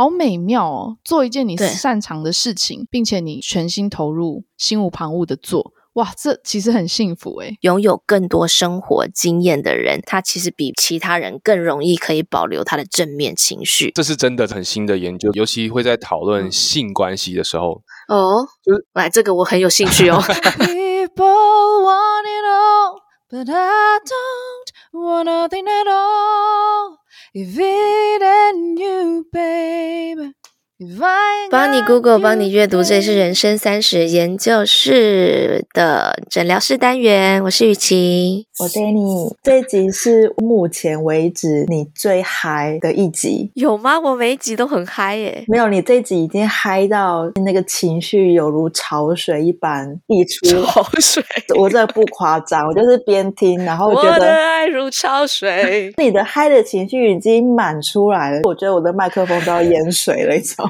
好美妙哦！做一件你擅长的事情，并且你全心投入、心无旁骛的做。哇，这其实很幸福诶。拥有更多生活经验的人，他其实比其他人更容易可以保留他的正面情绪。这是真的很新的研究，尤其会在讨论性关系的时候。哦，就是来这个我很有兴趣哦。if it ain't you, babe. 帮你 Google，帮你阅读，这里是人生三十研究室的诊疗室单元。我是雨晴，我 Danny。这一集是目前为止你最嗨的一集，有吗？我每一集都很嗨耶。没有，你这一集已经嗨到那个情绪有如潮水一般溢出。潮水，我这不夸张，我就是边听，然后觉得我的爱如潮水。你的嗨的情绪已经满出来了，我觉得我的麦克风都要淹水了，你知道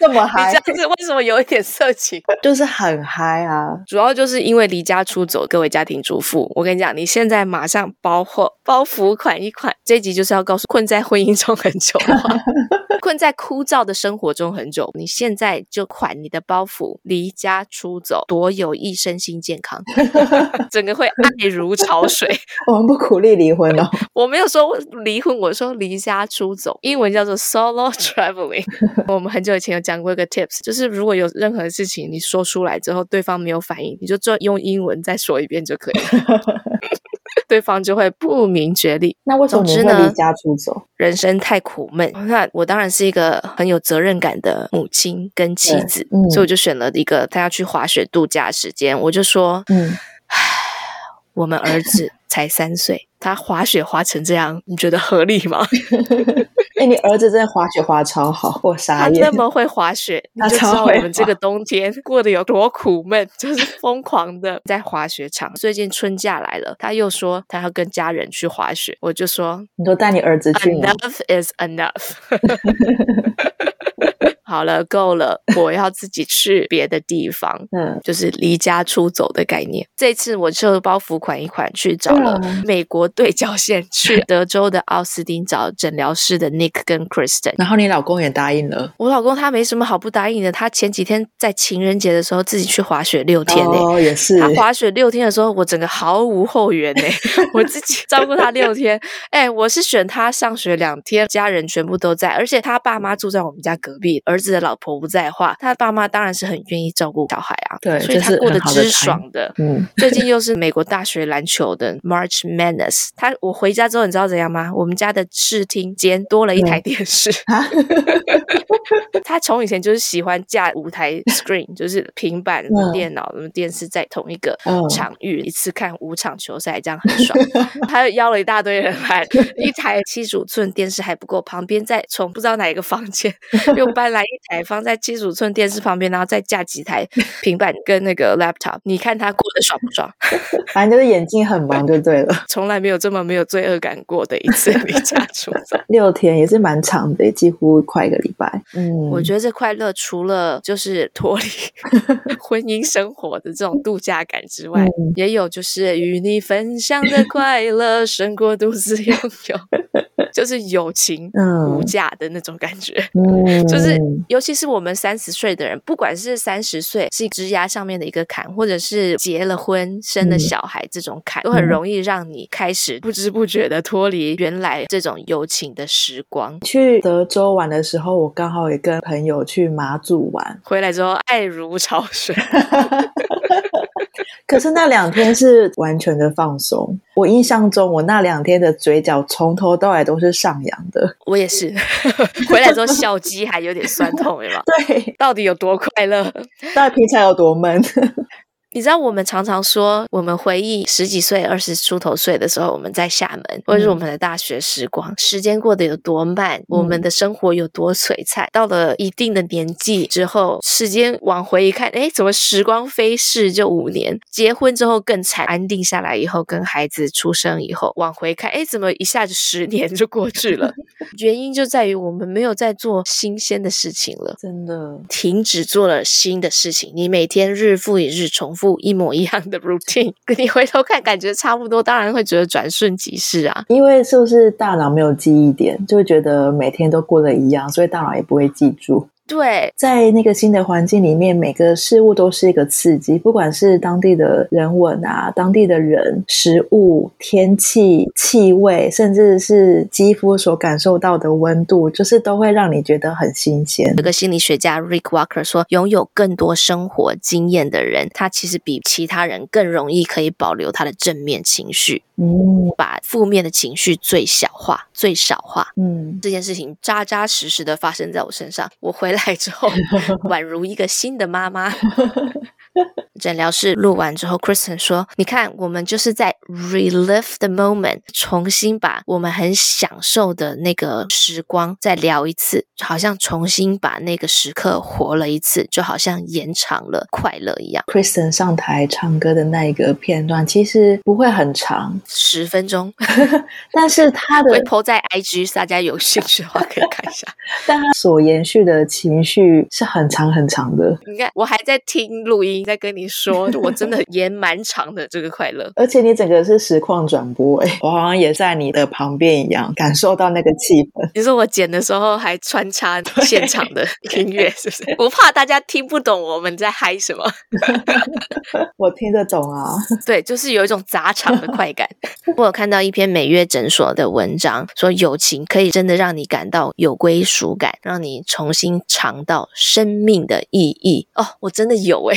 这么嗨，这样子为什么有一点色情？就是很嗨啊！主要就是因为离家出走，各位家庭主妇，我跟你讲，你现在马上包货包袱款一款。这一集就是要告诉困在婚姻中很久 困在枯燥的生活中很久，你现在就款你的包袱，离家出走，多有益身心健康，整个会爱如潮水。我们不鼓励离婚哦，我没有说离婚，我说离家出走，英文叫做 solo traveling。我们很久以前有讲过一个 tips，就是如果有任何事情你说出来之后，对方没有反应，你就做用英文再说一遍就可以了，对方就会不明觉厉。那为什么你会离家出走？人生太苦闷，那我当然是一个很有责任感的母亲跟妻子，嗯、所以我就选了一个他要去滑雪度假时间，我就说，嗯，我们儿子才三岁，他滑雪滑成这样，你觉得合理吗？哎、欸，你儿子真的滑雪滑超好，我傻眼。他那么会滑雪，你就知道我们这个冬天 过得有多苦闷，就是疯狂的在滑雪场。最近春假来了，他又说他要跟家人去滑雪，我就说，你都带你儿子去。Enough is enough。好了，够了，我要自己去别的地方，嗯，就是离家出走的概念。这次我就包袱款一款去找了美国对角线，去德州的奥斯汀找诊疗师的 Nick 跟 Kristen。然后你老公也答应了？我老公他没什么好不答应的，他前几天在情人节的时候自己去滑雪六天呢。哦，也是。他滑雪六天的时候，我整个毫无后援呢，我自己照顾他六天。哎，我是选他上学两天，家人全部都在，而且他爸妈住在我们家隔壁，儿子的老婆不在的话，他爸妈当然是很愿意照顾小孩啊。对，所以他过得之爽的。嗯，最近又是美国大学篮球的 March Madness。他我回家之后，你知道怎样吗？我们家的视听间多了一台电视。嗯、他从以前就是喜欢架五台 screen，就是平板、嗯、电脑、电视在同一个场域，嗯、一次看五场球赛，这样很爽。他又邀了一大堆人来，一台七十五寸电视还不够，旁边再从不知道哪一个房间又搬来一台。放在七十五寸电视旁边，然后再架几台平板跟那个 laptop，你看他过得爽不爽？反正就是眼睛很忙就对了。从来没有这么没有罪恶感过的一次 离家出走，六天也是蛮长的，几乎快一个礼拜。嗯，我觉得这快乐除了就是脱离婚姻生活的这种度假感之外，嗯、也有就是与你分享的快乐胜过独自拥有。就是友情无价的那种感觉，嗯，就是尤其是我们三十岁的人，不管是三十岁是枝丫上面的一个坎，或者是结了婚生了小孩这种坎，都很容易让你开始不知不觉的脱离原来这种友情的时光。去德州玩的时候，我刚好也跟朋友去马祖玩，回来之后爱如潮水。可是那两天是完全的放松。我印象中，我那两天的嘴角从头到尾都是上扬的。我也是，回来之后笑肌还有点酸痛，对吧？对，到底有多快乐？到底平常有多闷？你知道我们常常说，我们回忆十几岁、二十出头岁的时候，我们在厦门，或者是我们的大学时光，时间过得有多慢，我们的生活有多璀璨。到了一定的年纪之后，时间往回一看，哎，怎么时光飞逝就五年？结婚之后更惨，安定下来以后，跟孩子出生以后，往回看，哎，怎么一下子十年就过去了？原因就在于我们没有在做新鲜的事情了，真的，停止做了新的事情。你每天日复一日重复。复一模一样的 routine，跟你回头看感觉差不多，当然会觉得转瞬即逝啊。因为是不是大脑没有记忆点，就会觉得每天都过得一样，所以大脑也不会记住。对，在那个新的环境里面，每个事物都是一个刺激，不管是当地的人文啊、当地的人、食物、天气、气味，甚至是肌肤所感受到的温度，就是都会让你觉得很新鲜。有个心理学家 Rick Walker 说，拥有更多生活经验的人，他其实比其他人更容易可以保留他的正面情绪，嗯，把负面的情绪最小化、最少化。嗯，这件事情扎扎实实的发生在我身上，我回来。来之后，宛如一个新的妈妈。诊疗室录完之后，Kristen 说：“你看，我们就是在 relive the moment，重新把我们很享受的那个时光再聊一次，好像重新把那个时刻活了一次，就好像延长了快乐一样。” Kristen 上台唱歌的那一个片段，其实不会很长，十分钟，但是他的会 po 在 IG，大家有兴趣的话可以看一下。但他所延续的情绪是很长很长的。你看，我还在听录音，在跟你。说我真的 延蛮长的这个快乐，而且你整个是实况转播哎，我好像也在你的旁边一样，感受到那个气氛。你说我剪的时候还穿插现场的音乐，是不是？我怕大家听不懂我们在嗨什么。我听得懂啊，对，就是有一种砸场的快感。我有看到一篇美月诊所的文章，说友情可以真的让你感到有归属感，让你重新尝到生命的意义。哦，我真的有诶。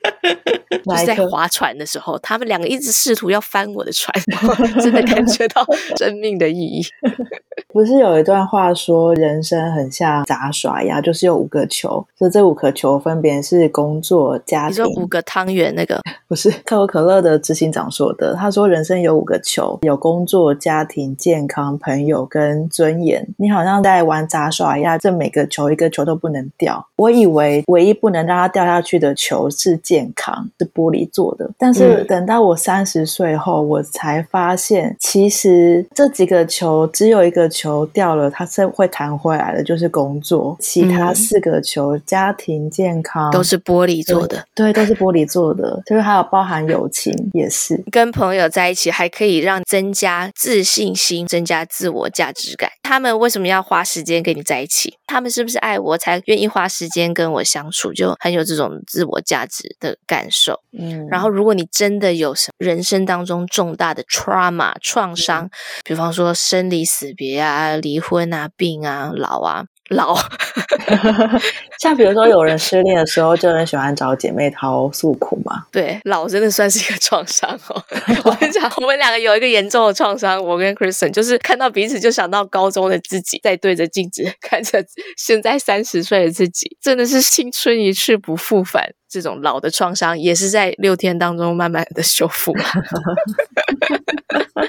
就是在划船的时候，他们两个一直试图要翻我的船，真的感觉到生命的意义。不是有一段话说，人生很像杂耍一样，就是有五个球，就这五颗球分别是工作、家庭。你说五个汤圆那个？不是可口可乐的执行长说的。他说人生有五个球，有工作、家庭、健康、朋友跟尊严。你好像在玩杂耍一样，这每个球一个球都不能掉。我以为唯一不能让它掉下去的球是健康，是玻璃做的。但是等到我三十岁后，我才发现，其实这几个球只有一个球。掉了，它是会弹回来的，就是工作。其他四个球，嗯、家庭、健康都是玻璃做的，对，对，都是玻璃做的。就是还有包含友情，也是跟朋友在一起，还可以让增加自信心，增加自我价值感。他们为什么要花时间跟你在一起？他们是不是爱我才愿意花时间跟我相处？就很有这种自我价值的感受。嗯，然后如果你真的有人生当中重大的 trauma 创伤，比方说生离死别啊。啊，离婚啊，病啊，老啊，老。像比如说，有人失恋的时候，就很喜欢找姐妹淘诉苦嘛。对，老真的算是一个创伤哦。我跟你讲，我们两个有一个严重的创伤，我跟 Kristen 就是看到彼此就想到高中的自己，在对着镜子看着现在三十岁的自己，真的是青春一去不复返。这种老的创伤也是在六天当中慢慢的修复。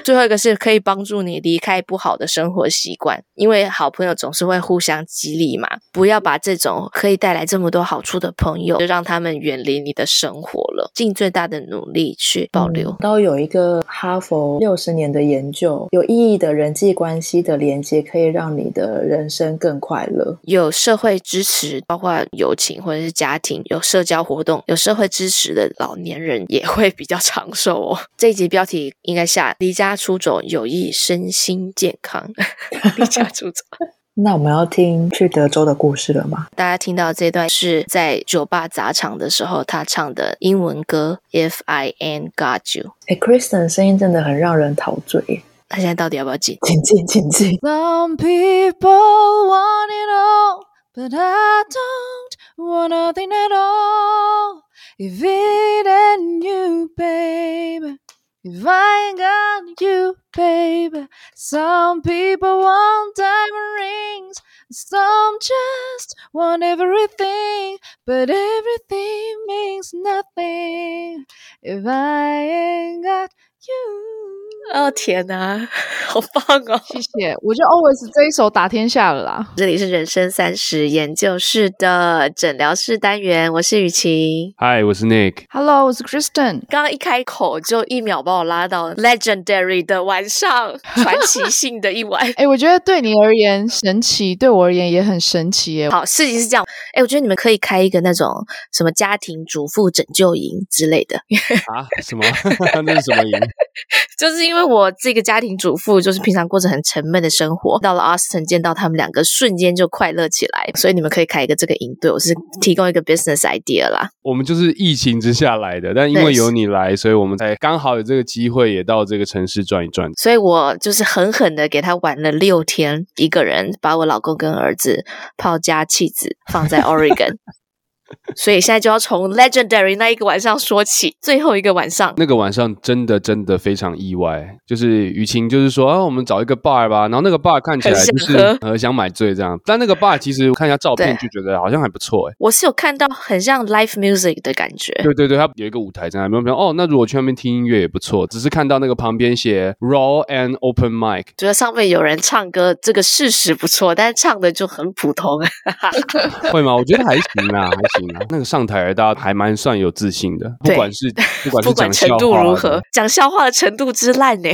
最后一个是可以帮助你离开不好的生活习惯，因为好朋友总是会互相激励嘛。不要把这种可以带来这么多好处的朋友，就让他们远离你的生活了。尽最大的努力去保留。嗯、都有一个哈佛六十年的研究，有意义的人际关系的连接可以让你的人生更快乐。有社会支持，包括友情或者是家庭，有社交活动，有社会支持的老年人也会比较长寿哦。这一集标题应该下离家出走有益身心健康。离家出走，那我们要听去德州的故事了吗？大家听到这段是在酒吧砸场的时候，他唱的英文歌《If I Ain't Got You》。哎，Kristen 声音真的很让人陶醉。他现在到底要不要进？请进，请进。Some people want it all, but I don't want nothing at all. If it ain't you, baby. If I ain't got you, baby. Some people want diamond rings, some just want everything, but everything means nothing if I ain't got you. 哦天哪，好棒哦！谢谢，我觉得 Always 这一首打天下了啦。这里是人生三十研究室的诊疗室单元，我是雨晴。Hi，我是 Nick。Hello，我是 Kristen。刚刚一开口就一秒把我拉到 Legendary 的晚上，传奇 性的一晚。哎、欸，我觉得对你而言神奇，对我而言也很神奇耶。好，事情是这样，哎，我觉得你们可以开一个那种什么家庭主妇拯救营之类的 啊？什么？那是什么营？就是因为我这个家庭主妇，就是平常过着很沉闷的生活，到了 Austin 见到他们两个，瞬间就快乐起来。所以你们可以开一个这个营队，我是提供一个 business idea 啦。我们就是疫情之下来的，但因为有你来，所以我们才刚好有这个机会，也到这个城市转一转。所以我就是狠狠的给他玩了六天，一个人把我老公跟儿子抛家弃子放在 Oregon。所以现在就要从 legendary 那一个晚上说起，最后一个晚上，那个晚上真的真的非常意外，就是雨晴就是说啊，我们找一个 bar 吧，然后那个 bar 看起来就是呃想，想买醉这样，但那个 bar 其实看一下照片就觉得好像还不错哎，我是有看到很像 live music 的感觉，对对对，它有一个舞台在那边，哦，那如果去那边听音乐也不错，只是看到那个旁边写 raw and open mic，觉得上面有人唱歌，这个事实不错，但是唱的就很普通，会吗？我觉得还行啊，还行啊，那个上台。大家还蛮算有自信的，不管是不管是讲程度如何，讲笑话的程度之烂呢，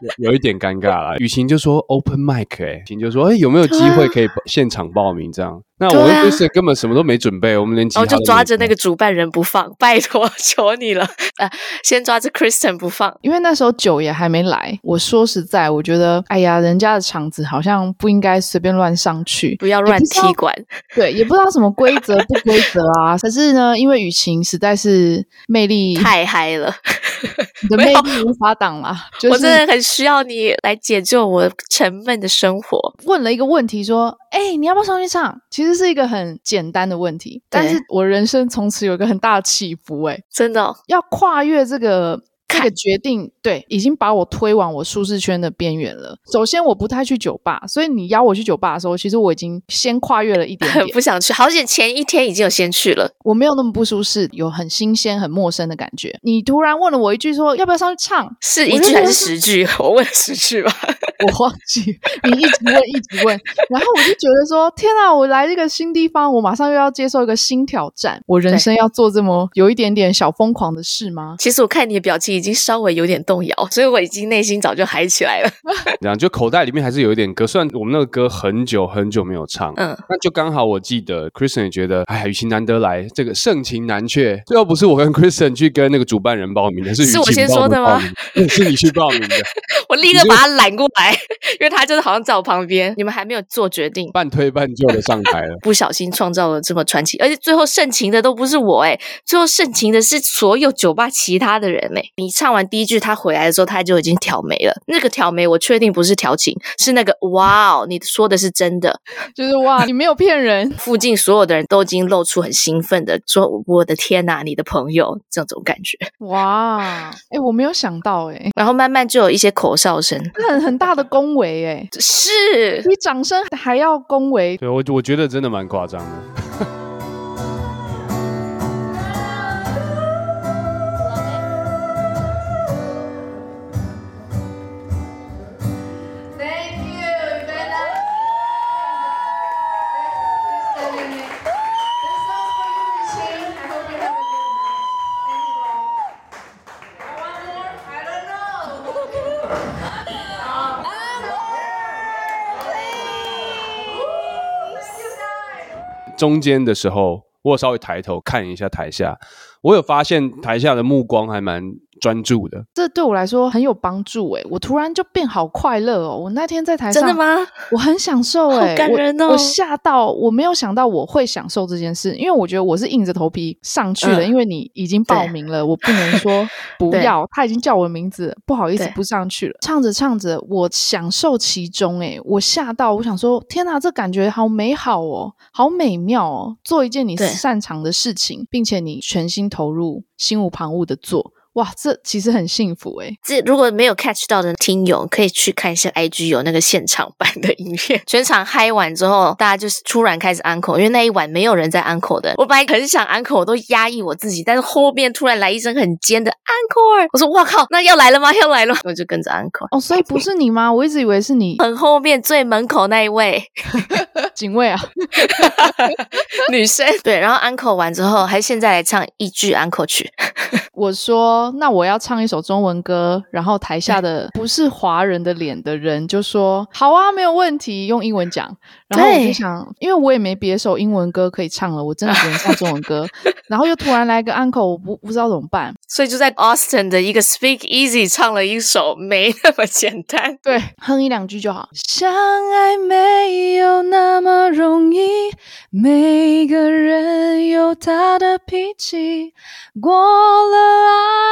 有，有一点尴尬了。雨晴就说 open mic，哎，雨晴就说，哎，有没有机会可以现场报名这样？那我们就是根本什么都没准备，我们连我就抓着那个主办人不放，拜托求你了，呃，先抓着 Kristen 不放，因为那时候酒也还没来。我说实在，我觉得，哎呀，人家的场子好像不应该随便乱上去，不要乱踢馆，对，也不知道什么规则不规则啊。可是呢，因为雨晴实在是魅力太嗨了，你的魅力无法挡啊，就是，我真的很需要你来解救我沉闷的生活。问了一个问题说，哎，你要不要上去唱？其实。是一个很简单的问题，但是我人生从此有一个很大的起伏，欸，哎，真的，哦，要跨越这个。这个决定对，已经把我推往我舒适圈的边缘了。首先，我不太去酒吧，所以你邀我去酒吧的时候，其实我已经先跨越了一点点，很不想去。好险前一天已经有先去了，我没有那么不舒适，有很新鲜、很陌生的感觉。你突然问了我一句说，说要不要上去唱？是一句还是十句？我问十句吧，我忘记。你一直问，一直问，然后我就觉得说，天啊，我来这个新地方，我马上又要接受一个新挑战。我人生要做这么有一点点小疯狂的事吗？其实我看你的表情。已经稍微有点动摇，所以我已经内心早就嗨起来了。这样就口袋里面还是有一点歌，虽然我们那个歌很久很久没有唱，嗯，那就刚好我记得 Kristen 也觉得，哎，雨晴难得来，这个盛情难却。最后不是我跟 Kristen 去跟那个主办人报名的，是是我先说的吗？是你去报名的，我立刻把他揽过来，因为他就是好像在我旁边。你们还没有做决定，半推半就的上台了，不小心创造了这么传奇，而且最后盛情的都不是我，哎，最后盛情的是所有酒吧其他的人，哎，你唱完第一句他。回来的时候，他就已经挑眉了。那个挑眉，我确定不是调情，是那个哇哦，你说的是真的，就是哇，你没有骗人。附近所有的人都已经露出很兴奋的说：“我的天哪，你的朋友这种感觉。”哇，哎，我没有想到哎。然后慢慢就有一些口哨声，很很大的恭维哎，是你掌声还要恭维。对，我我觉得真的蛮夸张的。中间的时候，我稍微抬头看一下台下，我有发现台下的目光还蛮专注的，这对我来说很有帮助诶，我突然就变好快乐哦！我那天在台上，真的吗？我很享受诶，好感人哦！我吓到，我没有想到我会享受这件事，因为我觉得我是硬着头皮上去的，嗯、因为你已经报名了，我不能说 不要。他已经叫我的名字，不好意思不上去了。唱着唱着，我享受其中诶，我吓到，我想说天哪，这感觉好美好哦，好美妙哦！做一件你擅长的事情，并且你全心投入，心无旁骛的做。哇，这其实很幸福诶。这如果没有 catch 到的听友，可以去看一下 IG 有那个现场版的影片。全场嗨完之后，大家就是突然开始 encore，因为那一晚没有人在 encore 的。我本来很想 encore，我都压抑我自己，但是后面突然来一声很尖的 encore，我说哇靠，那要来了吗？要来了，我就跟着 encore。哦，所以不是你吗？我一直以为是你，很后面最门口那一位。警卫啊，女生对，然后 uncle 完之后，还现在来唱一句 uncle 曲。我说，那我要唱一首中文歌，然后台下的不是华人的脸的人就说好啊，没有问题，用英文讲。然后我就想，因为我也没别首英文歌可以唱了，我真的只能唱中文歌。然后又突然来个 uncle，我不不知道怎么办，所以就在 Austin 的一个 Speak Easy 唱了一首没那么简单，对，哼一两句就好。相爱没有那么容易，每个人有他的脾气，过了爱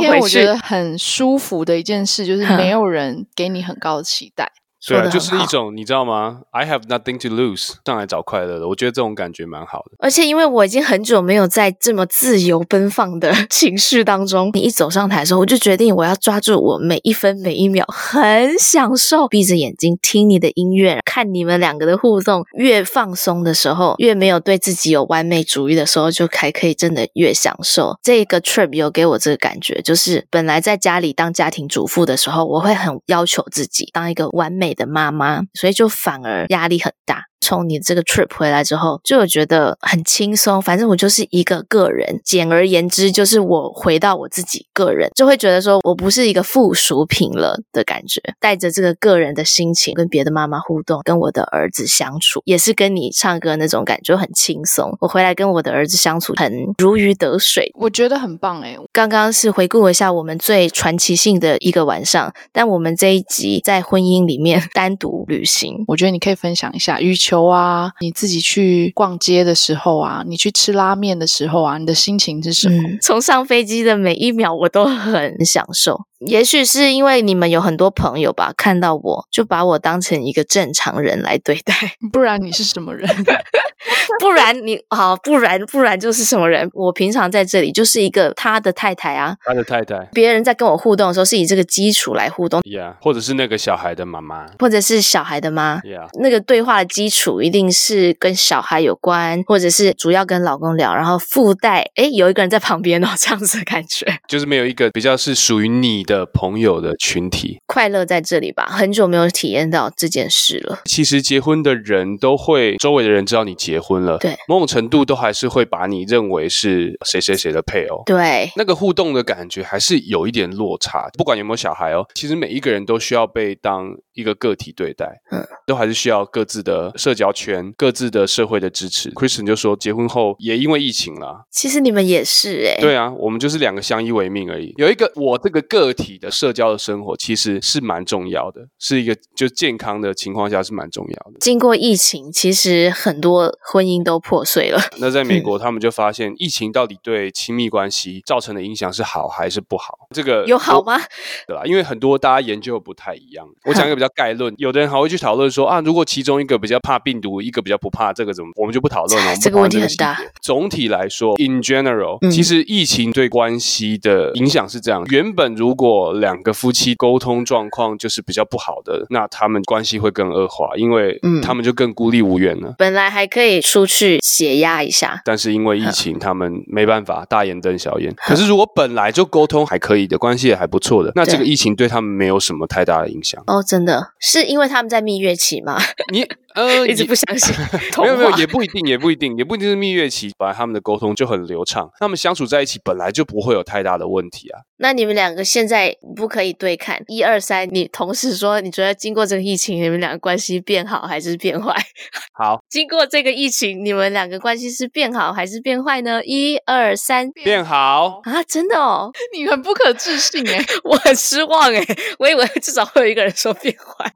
天我觉得很舒服的一件事就是没有人给你很高的期待。对啊，就是一种你知道吗？I have nothing to lose，上来找快乐的，我觉得这种感觉蛮好的。而且因为我已经很久没有在这么自由奔放的 情绪当中，你一走上台的时候，我就决定我要抓住我每一分每一秒，很享受，闭着眼睛听你的音乐，看你们两个的互动。越放松的时候，越没有对自己有完美主义的时候，就还可以真的越享受。这个 trip 有给我这个感觉，就是本来在家里当家庭主妇的时候，我会很要求自己当一个完美的妈妈，所以就反而压力很大。从你这个 trip 回来之后，就有觉得很轻松。反正我就是一个个人，简而言之，就是我回到我自己个人，就会觉得说我不是一个附属品了的感觉。带着这个个人的心情，跟别的妈妈互动，跟我的儿子相处，也是跟你唱歌那种感觉很轻松。我回来跟我的儿子相处很如鱼得水，我觉得很棒诶。刚刚是回顾一下我们最传奇性的一个晚上，但我们这一集在婚姻里面 单独旅行，我觉得你可以分享一下。球啊，你自己去逛街的时候啊，你去吃拉面的时候啊，你的心情是什么？嗯，从上飞机的每一秒，我都很享受。也许是因为你们有很多朋友吧，看到我就把我当成一个正常人来对待，不然你是什么人？不然你好，不然不然就是什么人？我平常在这里就是一个他的太太啊，他的太太。别人在跟我互动的时候，是以这个基础来互动，Yeah，或者是那个小孩的妈妈，或者是小孩的妈，Yeah，那个对话的基础一定是跟小孩有关，或者是主要跟老公聊，然后附带哎有一个人在旁边哦，这样子的感觉，就是没有一个比较是属于你的朋友的群体，快乐在这里吧。很久没有体验到这件事了。其实结婚的人都会，周围的人知道你结婚了。对，某种程度都还是会把你认为是谁谁谁的配偶。对，那个互动的感觉还是有一点落差。不管有没有小孩哦，其实每一个人都需要被当一个个体对待。嗯，都还是需要各自的社交圈、各自的社会的支持。Kristen 就说，结婚后也因为疫情啦。其实你们也是哎、欸。对啊，我们就是两个相依为命而已。有一个我这个个体的社交的生活，其实是蛮重要的，是一个就健康的情况下是蛮重要的。经过疫情，其实很多婚姻都破碎了。那在美国，他们就发现疫情到底对亲密关系造成的影响是好还是不好？这个有好吗？对吧？因为很多大家研究不太一样。我讲一个比较概论，有的人还会去讨论说啊，如果其中一个比较怕病毒，一个比较不怕，这个怎么？我们就不讨论了。这个问题很大。总体来说，in general，其实疫情对关系的影响是这样：原本如果两个夫妻沟通状况就是比较不好的，那他们关系会更恶化，因为他们就更孤立无援了。本来还可以出去解压一下，但是因为疫情，他们没办法大眼瞪小眼。可是如果本来就沟通还可以的关系也还不错的，那这个疫情对他们没有什么太大的影响。哦，真的。呢？是因为他们在蜜月期吗？你呃，一直不相信。没有没有，也不一定，也不一定，也不一定是蜜月期，本来他们的沟通就很流畅，他们相处在一起本来就不会有太大的问题啊。那你们两个现在不可以对看，一二三，你同时说，你觉得经过这个疫情，你们两个关系变好还是变坏？好，经过这个疫情，你们两个关系是变好还是变坏呢？一二三，变好啊！真的哦，你很不可置信哎，我很失望哎，我以为至少会有一个人说变坏。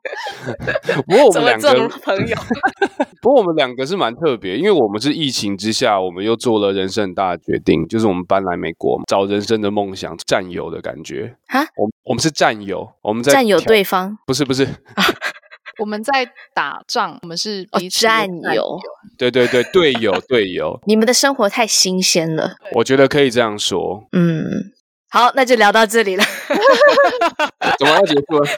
不过我们两个朋友，不过我们两个是蛮特别，因为我们是疫情之下，我们又做了人生很大的决定，就是我们搬来美国，找人生的梦想战。有的感觉啊，我我们是战友，我们在战友对方，不是不是，我们在打仗，我们是彼此战友，对对对，队友队友，你们的生活太新鲜了，我觉得可以这样说，嗯，好，那就聊到这里了，怎么要结束了？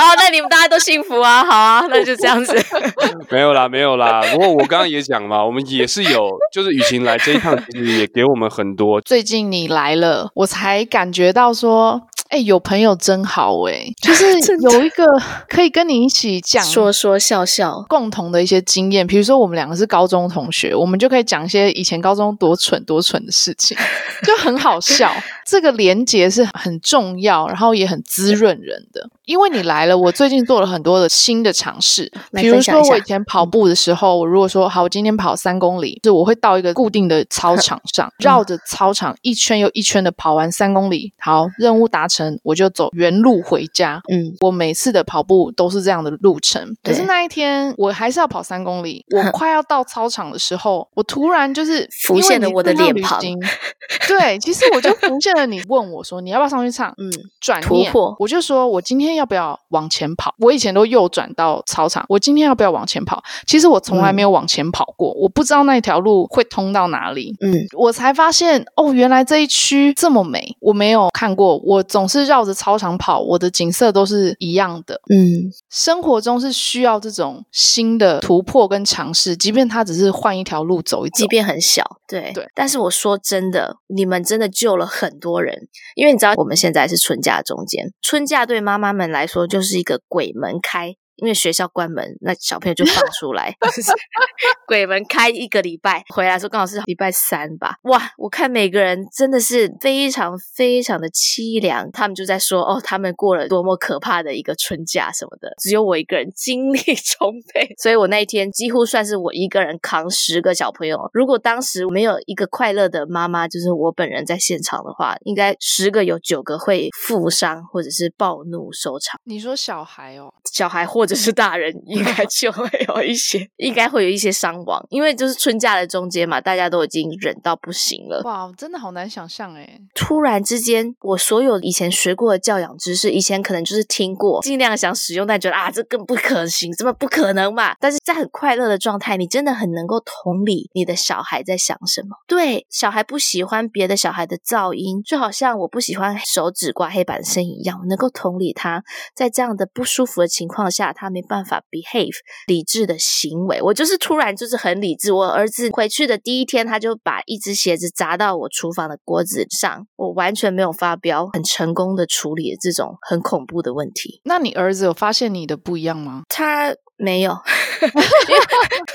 好，那你们大家都幸福啊，好啊，那就这样子，没有啦，没有啦，不过我刚刚也讲嘛，我们也是有，就是雨晴来这一趟，其实也给我们很多。最近你来了，我才感觉到说。哎、欸，有朋友真好哎、欸，就是 有一个可以跟你一起讲说说笑笑共同的一些经验。比如说，我们两个是高中同学，我们就可以讲一些以前高中多蠢多蠢的事情，就很好笑。这个连结是很重要，然后也很滋润人的。因为你来了，我最近做了很多的新的尝试。比如说，我以前跑步的时候，我如果说好，我今天跑三公里，就我会到一个固定的操场上，绕着操场一圈又一圈的跑完三公里。好，任务达成。我就走原路回家。嗯，我每次的跑步都是这样的路程。可是那一天我还是要跑三公里。我快要到操场的时候，我突然就是浮现了我的脸庞。对，其实我就浮现了。你问我说你要不要上去唱？嗯，转念我就说我今天要不要往前跑？我以前都右转到操场，我今天要不要往前跑？其实我从来没有往前跑过，我不知道那一条路会通到哪里。嗯，我才发现哦，原来这一区这么美，我没有看过。我总是绕着操场跑，我的景色都是一样的。嗯，生活中是需要这种新的突破跟尝试，即便它只是换一条路走一走，即便很小。对对，但是我说真的，你们真的救了很多人，因为你知道我们现在是春假中间，春假对妈妈们来说就是是一个鬼门开。因为学校关门，那小朋友就放出来，鬼门开一个礼拜，回来的时候刚好是礼拜三吧。哇，我看每个人真的是非常非常的凄凉，他们就在说哦，他们过了多么可怕的一个春假什么的，只有我一个人精力 充沛，所以我那一天几乎算是我一个人扛十个小朋友。如果当时没有一个快乐的妈妈，就是我本人在现场的话，应该十个有九个会负伤或者是暴怒收场。你说小孩哦，小孩或者。只是大人应该就会有一些，应该会有一些伤亡，因为就是春假的中间嘛，大家都已经忍到不行了。哇，真的好难想象诶。突然之间，我所有以前学过的教养知识，以前可能就是听过，尽量想使用，但觉得啊，这更不可行，怎么不可能嘛？但是在很快乐的状态，你真的很能够同理你的小孩在想什么。对，小孩不喜欢别的小孩的噪音，就好像我不喜欢手指刮黑板的声音一样，我能够同理他在这样的不舒服的情况下。他没办法 behave 理智的行为，我就是突然就是很理智。我儿子回去的第一天，他就把一只鞋子砸到我厨房的锅子上，我完全没有发飙，很成功的处理了这种很恐怖的问题。那你儿子有发现你的不一样吗？他。没有，因为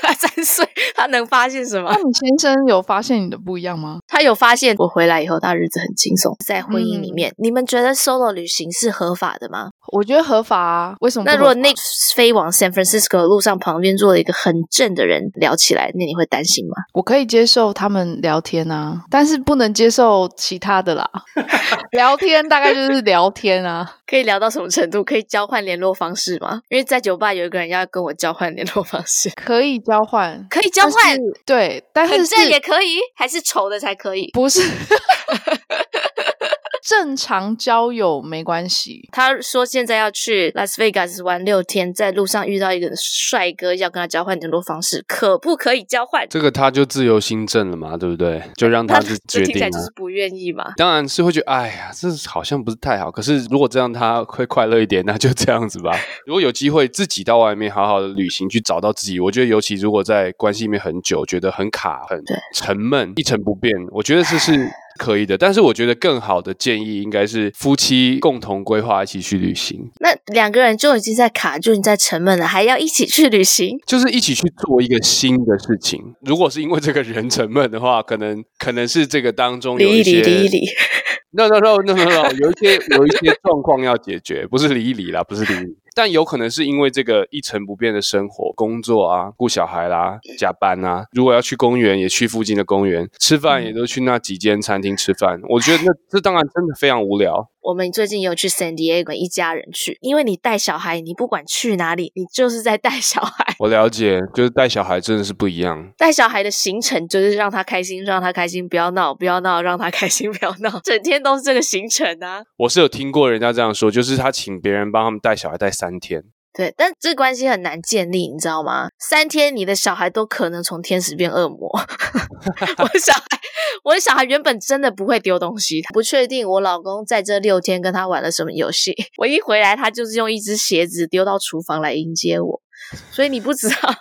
他三岁，他能发现什么？那你先生有发现你的不一样吗？他有发现我回来以后，他日子很轻松，在婚姻里面。嗯、你们觉得 solo 旅行是合法的吗？我觉得合法啊。为什么？那如果那飞往 San Francisco 的路上旁边坐了一个很正的人聊起来，那你会担心吗？我可以接受他们聊天啊，但是不能接受其他的啦。聊天大概就是聊天啊，可以聊到什么程度？可以交换联络方式吗？因为在酒吧有一个人要。跟我交换联络方式，可以交换，可以交换，对，但是很正也可以，还是丑的才可以？不是。正常交友没关系。他说现在要去拉斯维加斯玩六天，在路上遇到一个帅哥，要跟他交换联络方式，可不可以交换？这个他就自由心证了嘛，对不对？就让他是决定。听起来就是不愿意嘛。当然是会觉得，哎呀，这好像不是太好。可是如果这样他会快乐一点，那就这样子吧。如果有机会自己到外面好好的旅行，去找到自己，我觉得尤其如果在关系里面很久，觉得很卡、很沉闷、一成不变，我觉得这是。可以的。但是我觉得更好的建议应该是夫妻共同规划一起去旅行。那两个人就已经在卡，就已经在沉闷了，还要一起去旅行，就是一起去做一个新的事情。如果是因为这个人沉闷的话，可能可能是这个当中有一些。离一离 no no no no no no，有一些有一些状况要解决，不是理一离啦，不是理。但有可能是因为这个一成不变的生活、工作啊、顾小孩啦、加班啊。如果要去公园，也去附近的公园吃饭，也都去那几间餐厅吃饭。我觉得那这当然真的非常无聊。我们最近有去 San Diego，一家人去，因为你带小孩，你不管去哪里，你就是在带小孩。我了解，就是带小孩真的是不一样。带小孩的行程就是让他开心，让他开心，不要闹，不要闹，让他开心，不要闹，整天都是这个行程啊。我是有听过人家这样说，就是他请别人帮他们带小孩带三天。对，但这关系很难建立，你知道吗？三天，你的小孩都可能从天使变恶魔。我的小孩，我的小孩原本真的不会丢东西，不确定我老公在这六天跟他玩了什么游戏。我一回来，他就是用一只鞋子丢到厨房来迎接我。所以你不知道，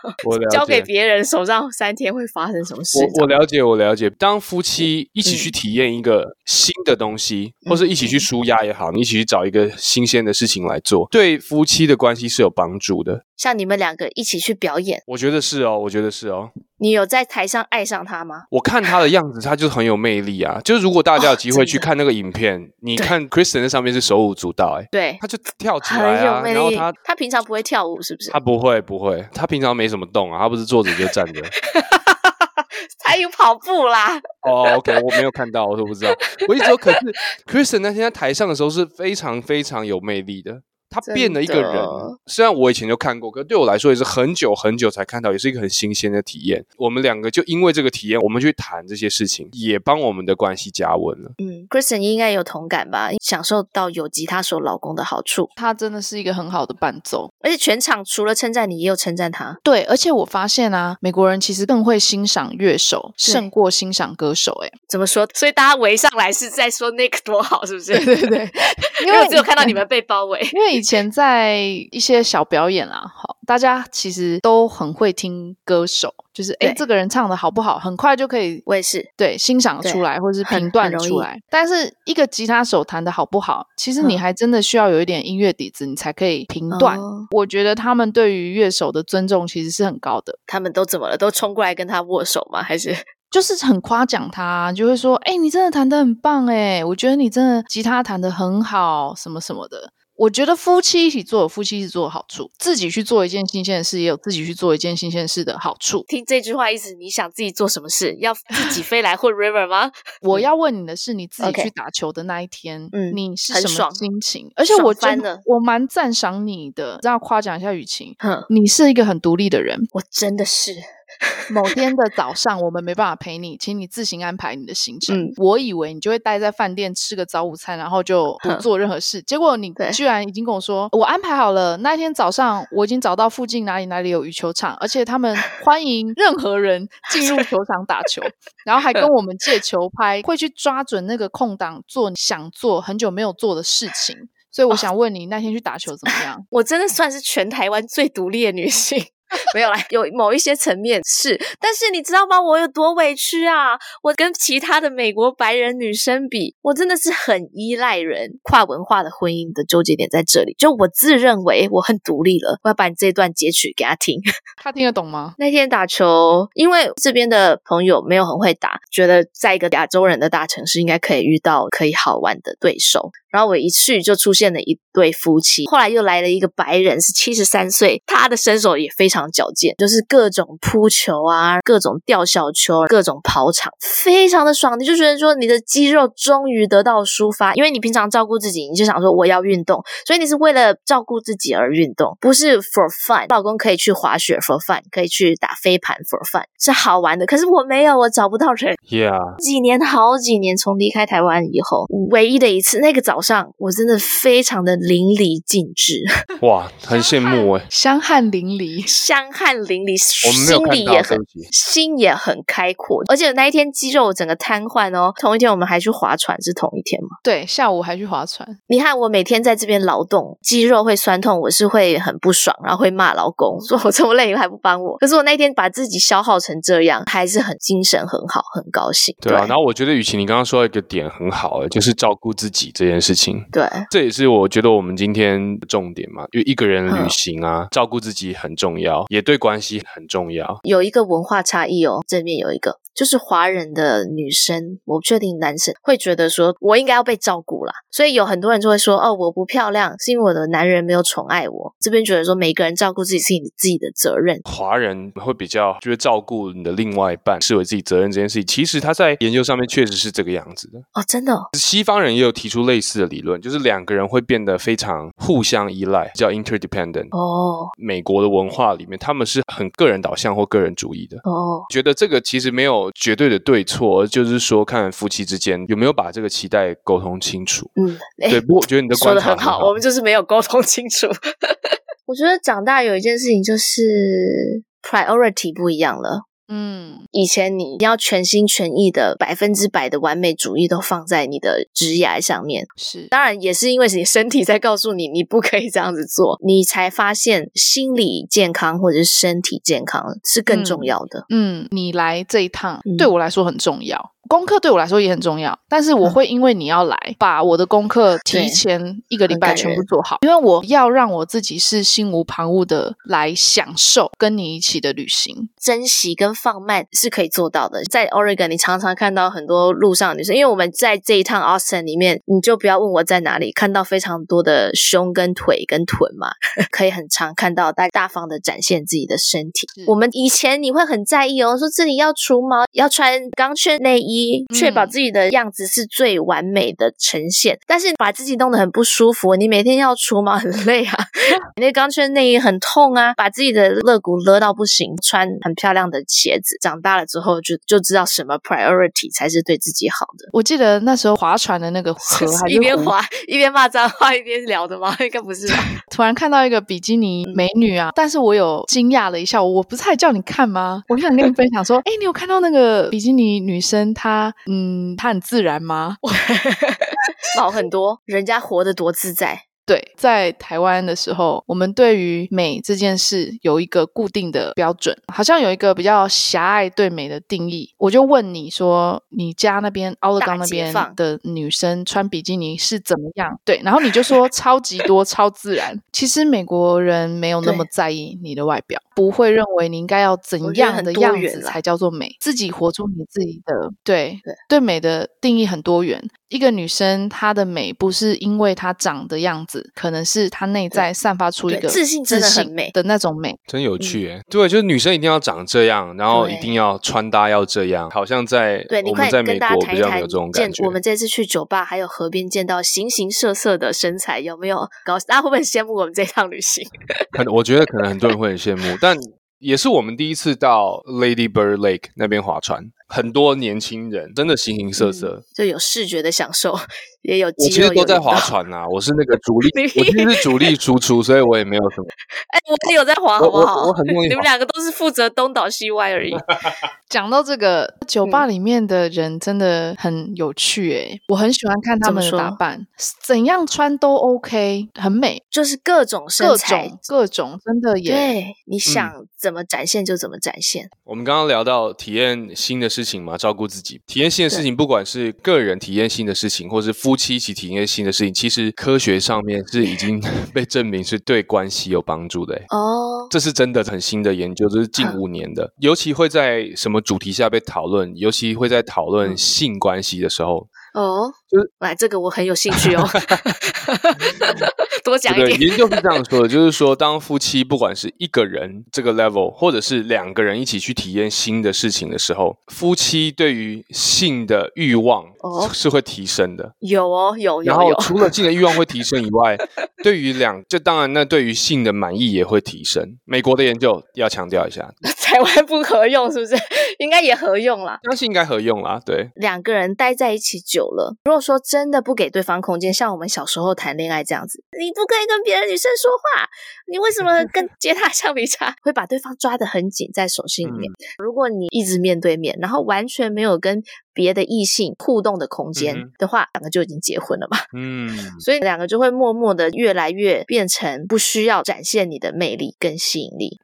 交给别人手上三天会发生什么事。我我了解，我了解。当夫妻一起去体验一个新的东西，嗯、或是一起去舒压也好，你一起去找一个新鲜的事情来做，对夫妻的关系是有帮助的。像你们两个一起去表演，我觉得是哦，我觉得是哦。你有在台上爱上他吗？我看他的样子，他就很有魅力啊。就是如果大家有机会去看那个影片，哦、你看 Kristen 在上面是手舞足蹈，哎，对，他就跳起来啊。然后他他平常不会跳舞，是不是？他不会，不会，他平常没什么动啊，他不是坐着就站着。他有跑步啦。哦、oh,，OK，我没有看到，我都不知道。我一直说，可是 Kristen 那天在台上的时候是非常非常有魅力的。他变了一个人，虽然我以前就看过，可对我来说也是很久很久才看到，也是一个很新鲜的体验。我们两个就因为这个体验，我们去谈这些事情，也帮我们的关系加温了。嗯，Kristen 应该有同感吧？享受到有吉他手老公的好处，他真的是一个很好的伴奏，而且全场除了称赞你，也有称赞他。对，而且我发现啊，美国人其实更会欣赏乐手胜过欣赏歌手。哎，怎么说？所以大家围上来是在说 Nick 多好，是不是？对对对，因为我只有看到你们被包围，因为以前在一些小表演啊，好，大家其实都很会听歌手，就是哎，这个人唱的好不好，很快就可以，我也是对欣赏出来，或者是评断出来。但是一个吉他手弹的好不好，其实你还真的需要有一点音乐底子，你才可以评断。嗯、我觉得他们对于乐手的尊重其实是很高的。他们都怎么了？都冲过来跟他握手吗？还是 就是很夸奖他，就会说，哎，你真的弹得很棒，哎，我觉得你真的吉他弹得很好，什么什么的。我觉得夫妻一起做有，夫妻一起做的好处；自己去做一件新鲜的事，也有自己去做一件新鲜事的好处。听这句话意思，你想自己做什么事？要自己飞来混 River 吗？我要问你的是，你自己去打球的那一天，嗯，你是什么心情？而且我真的，我蛮赞赏你的，这样夸奖一下雨晴。哼，你是一个很独立的人，我真的是。某天的早上，我们没办法陪你，请你自行安排你的行程。嗯、我以为你就会待在饭店吃个早午餐，然后就不 做任何事。结果你居然已经跟我说，我安排好了，那天早上我已经找到附近哪里哪里有羽球场，而且他们 欢迎任何人进入球场打球，然后还跟我们借球拍，会去抓准那个空档做你想做很久没有做的事情。所以我想问你，那天去打球怎么样？我真的算是全台湾最独立的女性。没有啦，有某一些层面是，但是你知道吗？我有多委屈啊！我跟其他的美国白人女生比，我真的是很依赖人。跨文化的婚姻的纠结点在这里，就我自认为我很独立了。我要把你这段截取给他听，他听得懂吗？那天打球，因为这边的朋友没有很会打，觉得在一个亚洲人的大城市应该可以遇到可以好玩的对手。然后我一去就出现了一对夫妻，后来又来了一个白人，是七十三岁，他的身手也非常矫健，就是各种扑球啊，各种吊小球，各种跑场，非常的爽。你就觉得说你的肌肉终于得到抒发，因为你平常照顾自己，你就想说我要运动，所以你是为了照顾自己而运动，不是 for fun。老公可以去滑雪 for fun，可以去打飞盘 for fun，是好玩的。可是我没有，我找不到人。Yeah，几年好几年，从离开台湾以后，唯一的一次那个早上。上我真的非常的淋漓尽致，哇，很羡慕哎，香汗淋漓，香汗淋漓，心里也很心也很开阔。而且那一天肌肉整个瘫痪哦。同一天我们还去划船，是同一天吗？对，下午还去划船。你看我每天在这边劳动，肌肉会酸痛，我是会很不爽，然后会骂老公，说我这么累还不帮我。可是我那天把自己消耗成这样，还是很精神很好，很高兴。对啊，对然后我觉得雨晴你刚刚说到一个点很好，就是照顾自己这件事情。对，这也是我觉得我们今天的重点嘛，因为一个人旅行啊，嗯、照顾自己很重要，也对关系很重要。有一个文化差异哦，正面有一个。就是华人的女生，我不确定男生会觉得说，我应该要被照顾啦。所以有很多人就会说，哦，我不漂亮是因为我的男人没有宠爱我。这边觉得说，每个人照顾自己是你自己的责任。华人会比较觉得照顾你的另外一半视为自己责任这件事情，其实他在研究上面确实是这个样子的哦，真的哦。西方人也有提出类似的理论，就是两个人会变得非常互相依赖，叫 interdependent。哦，美国的文化里面，他们是很个人导向或个人主义的。哦，觉得这个其实没有绝对的对错，就是说看夫妻之间有没有把这个期待沟通清楚。嗯，对。不过我觉得你的观察说的很好，我们就是没有沟通清楚。我觉得长大有一件事情就是 priority 不一样了。嗯，以前你要全心全意的百分之百的完美主义都放在你的职业上面，是当然也是因为你身体在告诉你你不可以这样子做，你才发现心理健康或者是身体健康是更重要的。嗯，嗯，你来这一趟对我来说很重要。功课对我来说也很重要，但是我会因为你要来，嗯、把我的功课提前一个礼拜全部做好，因为我要让我自己是心无旁骛的来享受跟你一起的旅行，珍惜跟放慢是可以做到的。在 Oregon，你常常看到很多路上的女生，因为我们在这一趟 Austin 里面，你就不要问我在哪里看到非常多的胸跟腿跟臀嘛，可以很常看到大大方的展现自己的身体。我们以前你会很在意哦，说这里要除毛，要穿钢圈内衣。确保自己的样子是最完美的呈现，嗯、但是把自己弄得很不舒服。你每天要除毛很累啊，你那钢圈内衣很痛啊，把自己的肋骨勒到不行。穿很漂亮的鞋子，长大了之后就就知道什么 priority 才是对自己好的。我记得那时候划船的那个 河，还一边划一边骂脏话，一边聊的吗？应该不是吧。突然看到一个比基尼美女啊，但是我有惊讶了一下，我不是还叫你看吗？我就想跟你分享说，哎，你有看到那个比基尼女生她？他嗯，他很自然吗？好很多，人家活得多自在。对，在台湾的时候，我们对于美这件事有一个固定的标准，好像有一个比较狭隘对美的定义。我就问你说，你家那边奥勒冈那边的女生穿比基尼是怎么样？对，然后你就说超级多，超自然。其实美国人没有那么在意你的外表，不会认为你应该要怎样的样子才叫做美，自己活出你自己的。对对，对美的定义很多元。一个女生她的美不是因为她长的样子，可能是她内在散发出一个自信、真的很美的那种美，真有趣诶。对，就是女生一定要长这样，然后一定要穿搭要这样，好像在我们在美国比较没有这种感觉。我们这次去酒吧还有河边见到形形色色的身材，有没有搞？大家会不会很羡慕我们这趟旅行？可能我觉得可能很多人会很羡慕，但也是我们第一次到 Lady Bird Lake 那边划船。很多年轻人真的形形色色，嗯，就有视觉的享受，也有。我其实都在划船呐，我是那个主力，我其实是主力输出，所以我也没有什么。哎，我有在划，好不好？我，我很。你们两个都是负责东倒西歪而已。讲到这个酒吧里面的人真的很有趣哎、欸，我很喜欢看他们的打扮，怎，怎样穿都 OK，很美，就是各种身材，各种，各种真的也。对，你想怎么展现就怎么展现。嗯、我们刚刚聊到体验新的事情嘛，照顾自己，体验性的事情，不管是个人体验性的事情，或是夫妻一起体验性的事情，其实科学上面是已经 被证明是对关系有帮助的、欸。哦，这是真的很新的研究，这是近五年的，尤其会在什么主题下被讨论，尤其会在讨论性关系的时候。哦，就是来这个我很有兴趣哦，多讲一点。研究是这样说的，就是说，当夫妻不管是一个人这个 level，或者是两个人一起去体验新的事情的时候，夫妻对于性的欲望是会提升的。哦、有哦，有有。然后除了性的欲望会提升以外，对于两，就当然那对于性的满意也会提升。美国的研究要强调一下，台湾不合用是不是？应该也合用啦，相信应该合用啦。对，两个人待在一起久。了，如果说说真的不给对方空间，像我们小时候谈恋爱这样子，你不可以跟别的女生说话，你为什么跟 接他橡皮擦？会把对方抓得很紧在手心里面。嗯、如果你一直面对面，然后完全没有跟别的异性互动的空间的话，两、嗯、个就已经结婚了嘛。嗯，所以两个就会默默的越来越变成不需要展现你的魅力跟吸引力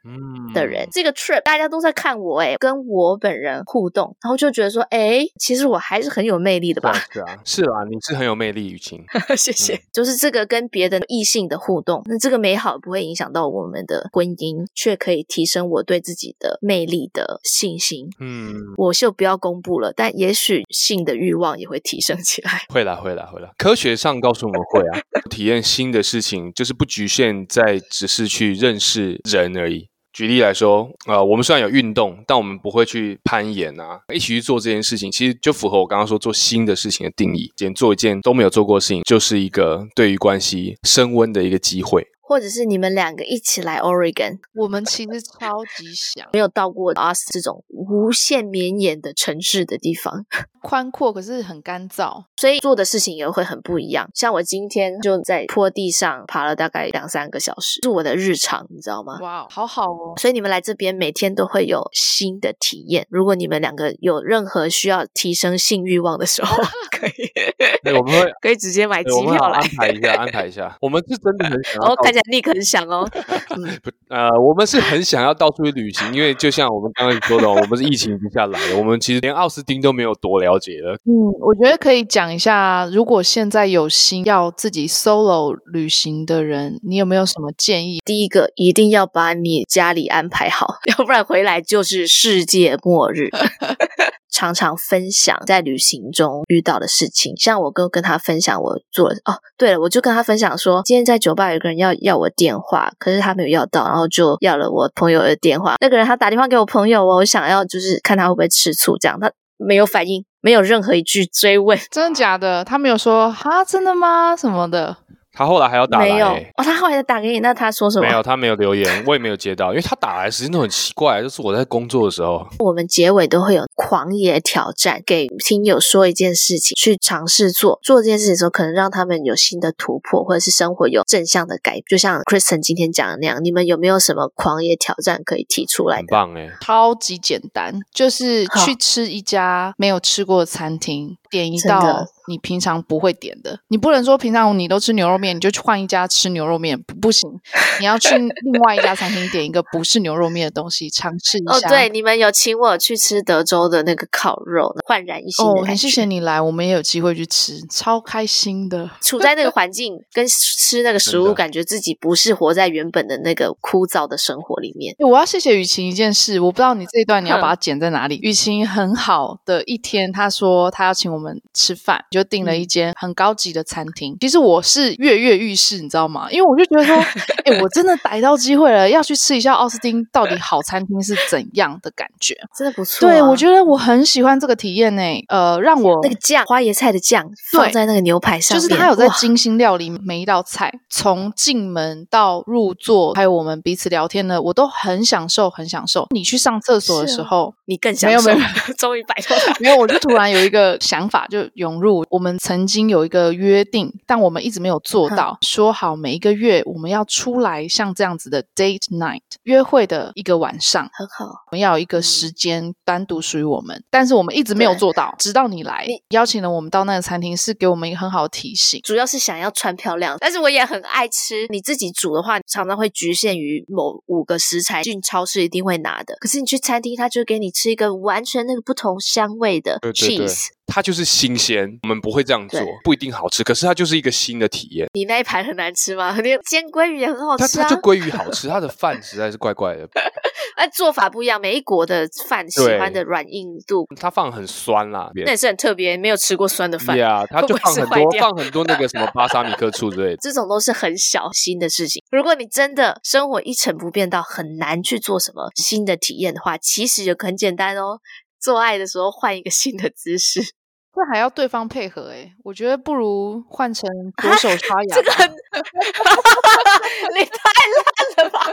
的人。嗯、这个 trip 大家都在看我哎，跟我本人互动，然后就觉得说，哎，其实我还是很有魅力的吧？是啊，是啊，你是很有魅力，雨晴。谢谢。嗯、就是这个跟别的异性的互动，那这个美好不会影响到我们的婚姻，却可以提升我对自己的魅力的信心。嗯，我就不要公布了，但也许。去性的欲望也会提升起来，会啦，会啦，会啦。科学上告诉我们会啊，体验新的事情就是不局限在只是去认识人而已。举例来说，呃，我们虽然有运动，但我们不会去攀岩啊，一起去做这件事情，其实就符合我刚刚说做新的事情的定义。今天做一件都没有做过的事情，就是一个对于关系升温的一个机会。或者是你们两个一起来 Oregon，我们其实超级想没有到过 Austin 这种无限绵延的城市的地方，宽阔可是很干燥，所以做的事情也会很不一样。像我今天就在坡地上爬了大概两三个小时，是我的日常，你知道吗？哇，好好哦！所以你们来这边每天都会有新的体验。如果你们两个有任何需要提升性欲望的时候，可以，对，我们会可以直接买机票来安排一下，安排一下。我们是真的很想要。立刻很想哦，不，呃，我们是很想要到处去旅行，因为就像我们刚刚说的，我们是疫情之下来的，我们其实连奥斯汀都没有多了解了。嗯，我觉得可以讲一下，如果现在有心要自己 solo 旅行的人，你有没有什么建议？第一个，一定要把你家里安排好，要不然回来就是世界末日。常常分享在旅行中遇到的事情，像我哥跟他分享我做了哦，对了，我就跟他分享说，今天在酒吧有个人要要我电话，可是他没有要到，然后就要了我朋友的电话。那个人他打电话给我朋友，我想要就是看他会不会吃醋，这样他没有反应，没有任何一句追问，真的假的？他没有说哈，真的吗？什么的。他后来还要打来，没有哦。他后来打给你，那他说什么？没有，他没有留言，我也没有接到，因为他打来时间都很奇怪，就是我在工作的时候。我们结尾都会有狂野挑战，给听友说一件事情，去尝试做，做这件事情的时候，可能让他们有新的突破，或者是生活有正向的改变。就像 Kristen 今天讲的那样，你们有没有什么狂野挑战可以提出来？很棒哎，超级简单，就是去吃一家没有吃过的餐厅。点一道你平常不会点的，你不能说平常你都吃牛肉面，你就去换一家吃牛肉面，不，不行。你要去另外一家餐厅点一个不是牛肉面的东西，尝试一下。哦，对，你们有请我去吃德州的那个烤肉，焕然一新。哦，很谢谢你来，我们也有机会去吃，超开心的。处在那个环境跟吃那个食物，感觉自己不是活在原本的那个枯燥的生活里面。我要谢谢雨晴一件事，我不知道你这一段你要把 它剪在哪里。雨晴很好的一天，他说他要请。我们吃饭就订了一间很高级的餐厅。其实我是跃跃欲试，你知道吗？因为我就觉得说，哎、欸，我真的逮到机会了，要去吃一下奥斯汀到底好餐厅是怎样的感觉，真的不错、啊。对，我觉得我很喜欢这个体验诶。呃，让我那个酱花椰菜的酱放在那个牛排上，就是他有在精心料理每一道菜，从进门到入座，还有我们彼此聊天呢，我都很享受，很享受。你去上厕所的时候，你更享受。没有没有，终于摆脱了。没有，我就突然有一个想法。就涌入。我们曾经有一个约定，但我们一直没有做到。说好每一个月我们要出来像这样子的 date night 约会的一个晚上，很好。我们要有一个时间单独属于我们，但是我们一直没有做到。直到你来你邀请了我们到那个餐厅，是给我们一个很好的提醒。主要是想要穿漂亮，但是我也很爱吃。你自己煮的话，常常会局限于某五个食材，进超市一定会拿的。可是你去餐厅，他就给你吃一个完全那个不同香味的 cheese。它就是新鲜，我们不会这样做，不一定好吃，可是它就是一个新的体验。你那一盘很难吃吗？你煎鲑鱼也很好吃啊。它它就鲑鱼好吃，它的饭实在是怪怪的。那做法不一样，每一国的饭喜欢的软硬度。它放很酸啦，那也是很特别，没有吃过酸的饭。对啊，它就放很多放很多那个什么巴沙米克醋之类的。这种都是很小心的事情。如果你真的生活一成不变到很难去做什么新的体验的话，其实就很简单哦。做爱的时候换一个新的姿势。这还要对方配合哎、欸，我觉得不如换成左手刷牙。这个很，你太烂了吧！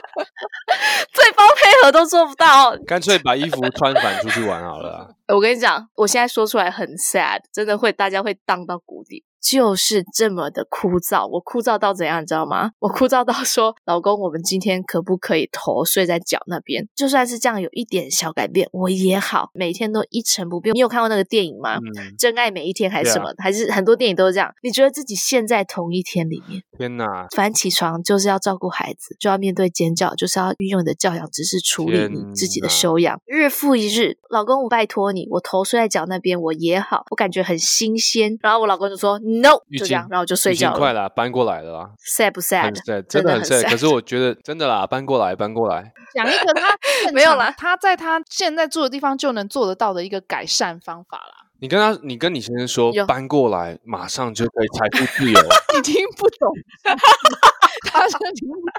对方配合都做不到，干脆把衣服穿反出去玩好了啊。我跟你讲，我现在说出来很 sad，真的会大家会荡到谷底。就是这么的枯燥，我枯燥到怎样，你知道吗？我枯燥到说，老公，我们今天可不可以头睡在脚那边？就算是这样，有一点小改变，我也好，每天都一成不变。你有看过那个电影吗？嗯、真爱每一天还是什么？啊、还是很多电影都是这样？你觉得自己陷在同一天里面？天哪！反正起床就是要照顾孩子，就要面对尖叫，就是要运用你的教养知识处理你自己的修养。日复一日，老公，我拜托你，我头睡在脚那边，我也好，我感觉很新鲜。然后我老公就说。No，就这样，然后就睡觉了。快了，搬过来了啦。sad 不 sad？真的很 sad。可是我觉得真的啦，搬过来，搬过来。讲一个他 没有了，他在他现在住的地方就能做得到的一个改善方法啦。你跟他，你跟你先生说搬过来，马上就可以财富自由。你听不懂，他说听不懂。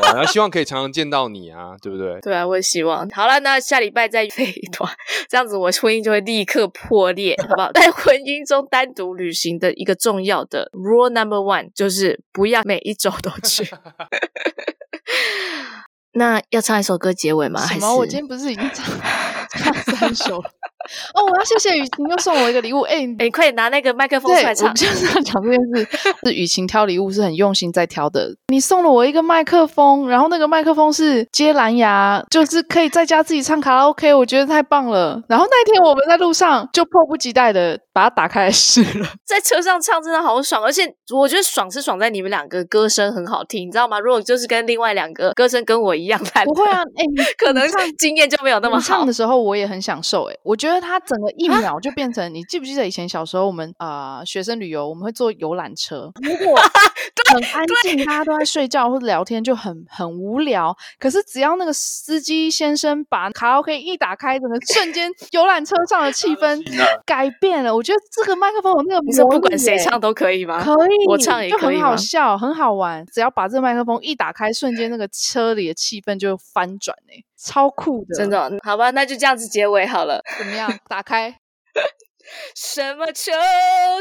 我还希望可以常常见到你啊，对不对？对啊，我也希望。好了，那下礼拜再飞一段，这样子我婚姻就会立刻破裂，好不好？在婚姻中单独旅行的一个重要的 rule number one 就是不要每一周都去。那要唱一首歌结尾吗？什么？我今天不是已经唱唱三首？哦，我要谢谢雨晴又送我一个礼物。哎、欸，哎、欸，快点拿那个麦克风出来唱。我就是要讲这件事，是雨晴挑礼物是很用心在挑的。你送了我一个麦克风，然后那个麦克风是接蓝牙，就是可以在家自己唱卡拉 OK，我觉得太棒了。然后那天我们在路上就迫不及待的把它打开来试了，在车上唱真的好爽，而且我觉得爽是爽在你们两个歌声很好听，你知道吗？如果就是跟另外两个歌声跟我一样烂，不会啊，哎、欸，可能经验就没有那么好。唱的时候我也很享受、欸，哎，我觉得它整个一秒就变成，啊、你记不记得以前小时候我们啊、呃、学生旅游我们会坐游览车，如果很安静，大家都在睡觉或者聊天就很很无聊，可是只要那个司机先生把卡拉 OK 一打开，整个瞬间游览车上的气氛改变了。我觉得这个麦克风有那个魔力，你说不管谁唱都可以吗？可以，我唱也可以，就很好笑，很好玩。只要把这个麦克风一打开，瞬间那个车里的气氛就翻转哎。超酷的，真的，好吧，那就这样子结尾好了。怎么样？打开。什么秋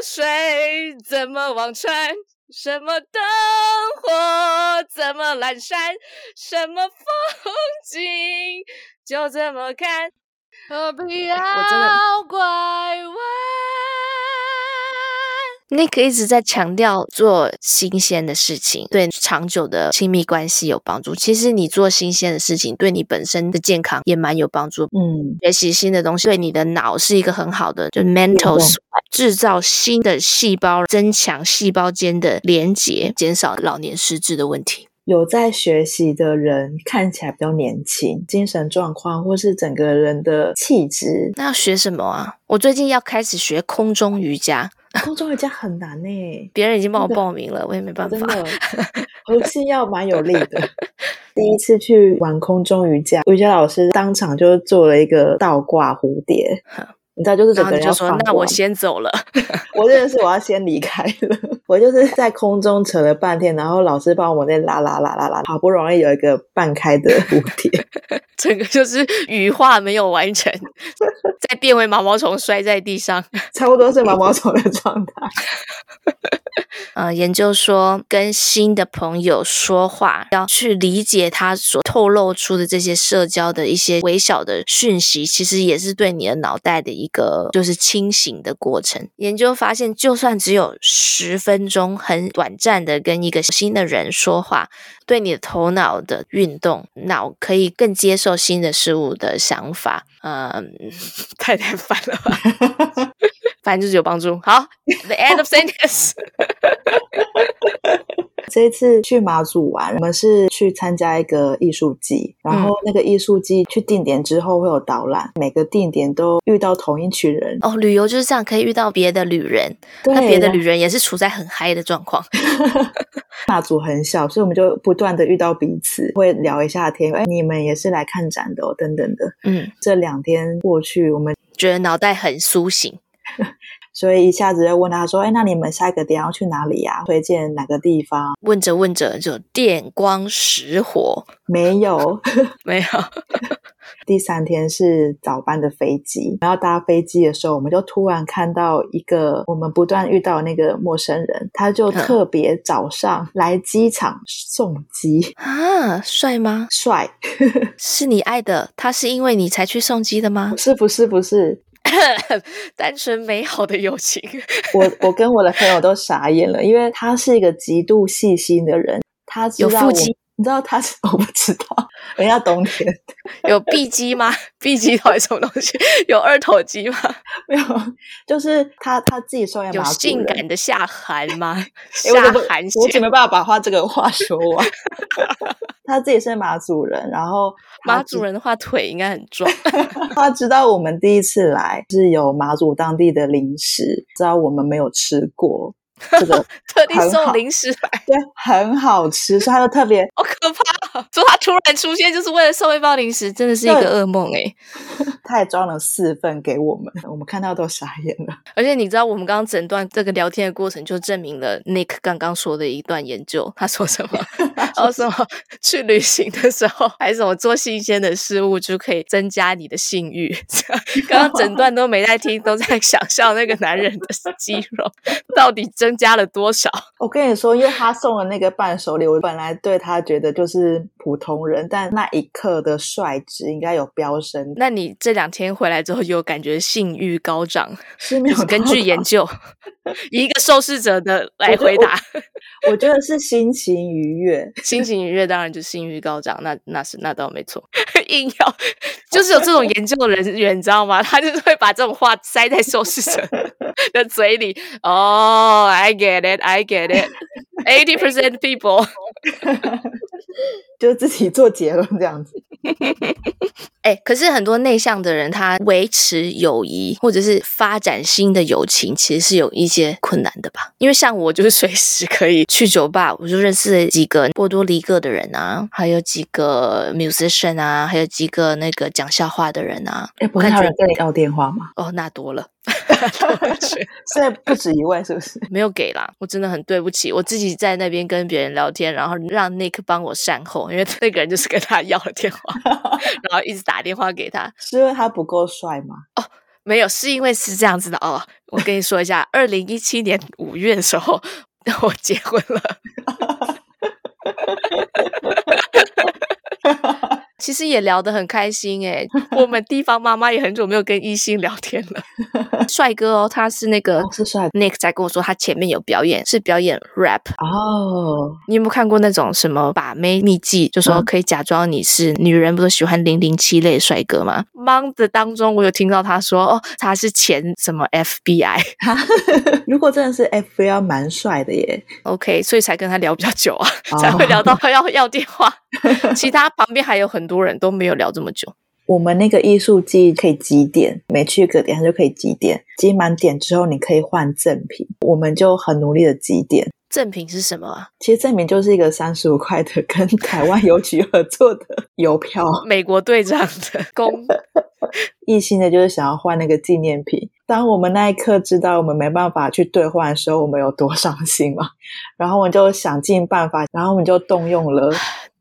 水怎么望穿？什么灯火怎么阑珊？什么风景就这么看？何必要拐弯？Nick 一直在强调做新鲜的事情，对长久的亲密关系有帮助。其实你做新鲜的事情，对你本身的健康也蛮有帮助。嗯，学习新的东西，对你的脑是一个很好的，就是 mental 制造新的细胞，增强细胞间的连结，减少老年失智的问题。有在学习的人看起来比较年轻，精神状况或是整个人的气质。那要学什么啊？我最近要开始学空中瑜伽。空中瑜伽很难呢，别人已经帮我报名了，我也没办法。真的，核心要蛮有力的。第一次去玩空中瑜伽，瑜伽老师当场就做了一个倒挂蝴蝶。你知道，就是整个人就说，那我先走了。我真的是我要先离开了。我就是在空中扯了半天，然后老师帮我那拉拉拉拉拉，好不容易有一个半开的蝴蝶，整个就是羽化没有完成，再变为毛毛虫摔在地上，差不多是毛毛虫的状态。呃，研究说，跟新的朋友说话，要去理解他所透露出的这些社交的一些微小的讯息，其实也是对你的脑袋的一个就是清醒的过程。研究发现，就算只有十分钟，很短暂的跟一个新的人说话，对你的头脑的运动，脑可以更接受新的事物的想法。嗯，太太烦了吧。反正就是有帮助。好，The end of sentence。这一次去马祖玩，我们是去参加一个艺术季，然后那个艺术季去定点之后会有导览，嗯、每个定点都遇到同一群人。哦，旅游就是这样，可以遇到别的旅人，那别的旅人也是处在很嗨的状况。马祖很小，所以我们就不断的遇到彼此，会聊一下天。哎，你们也是来看展的哦，等等的。嗯，这两天过去，我们觉得脑袋很苏醒。所以一下子就问他说：“哎，那你们下一个点要去哪里呀？推荐哪个地方？”问着问着就电光石火，没有，没有。第三天是早班的飞机，然后搭飞机的时候，我们就突然看到一个我们不断遇到那个陌生人，他就特别早上来机场送机啊，帅吗？帅，是你爱的，他是因为你才去送机的吗？不是，不是，不是，单纯美好的友情。我我跟我的朋友都傻眼了，因为他是一个极度细心的人，他知道有腹肌。你知道他是？我不知道，人家冬天 有 B 肌吗？？B 肌到底什么东西？有二头肌吗？没有，就是他他自己说有性感的下寒吗？下 寒，我怎么没办法把话这个话说完？他自己是马祖人，然后马祖人的话腿应该很壮。他知道我们第一次来是有马祖当地的零食，知道我们没有吃过。这个 特地送零食来，对，很好吃，所以他就特别好可怕。说他突然出现就是为了送一包零食，真的是一个噩梦哎。他也装了四份给我们，我们看到都傻眼了。而且你知道，我们刚刚整段这个聊天的过程，就证明了 Nick 刚刚说的一段研究。他说什么？他说什么？去旅行的时候，还是什么做新鲜的事物就可以增加你的性欲。刚刚整段都没在听，都在想象那个男人的 肌肉到底真。增加了多少？我跟你说，因为他送了那个伴手礼，我本来对他觉得就是普通人，但那一刻的帅值应该有飙升。那你这两天回来之后，有感觉性欲高涨？是没有根据研究，以一个受试者的来回答我，我觉得是心情愉悦，心情愉悦当然就性欲高涨，那那是那倒没错。硬要就是有这种研究的人员，你知道吗？他就是会把这种话塞在受试者 的嘴里。哦、oh,，I get it, I get it. Eighty percent people 就自己做结论这样子。哎、欸，可是很多内向的人，他维持友谊或者是发展新的友情，其实是有一些困难的吧？因为像我，就是随时可以去酒吧，我就认识了几个波多黎各的人啊，还有几个 musician 啊，还有几个那个讲笑话的人啊。哎、欸，不是有人跟你要电话吗？哦，那多了。现在不止一位，是不是？没有给啦，我真的很对不起，我自己在那边跟别人聊天，然后让 Nick 帮我善后，因为那个人就是跟他要了电话，然后一直打电话给他，是因为他不够帅吗？哦，没有，是因为是这样子的哦。我跟你说一下，二零一七年五月的时候，我结婚了。其实也聊得很开心诶，我们地方妈妈也很久没有跟异性聊天了。帅哥哦，他是那个、哦、是帅 Nick 在跟我说，他前面有表演，是表演 rap 哦。你有没有看过那种什么把妹秘籍？就说可以假装你是女人，不是喜欢零零七类帅哥吗？忙的当中，我有听到他说哦，他是前什么 FBI。如果真的是 FBI，蛮帅的耶。OK，所以才跟他聊比较久啊，哦、才会聊到 要要电话。其他旁边还有很多人都没有聊这么久。我们那个艺术季可以积点，每去一个点就可以积点，积满点之后你可以换赠品，我们就很努力的积点。赠品是什么啊？其实赠品就是一个三十五块的跟台湾邮局合作的邮票，美国队长的 公。一心的就是想要换那个纪念品。当我们那一刻知道我们没办法去兑换的时候，我们有多伤心嘛？然后我们就想尽办法，然后我们就动用了。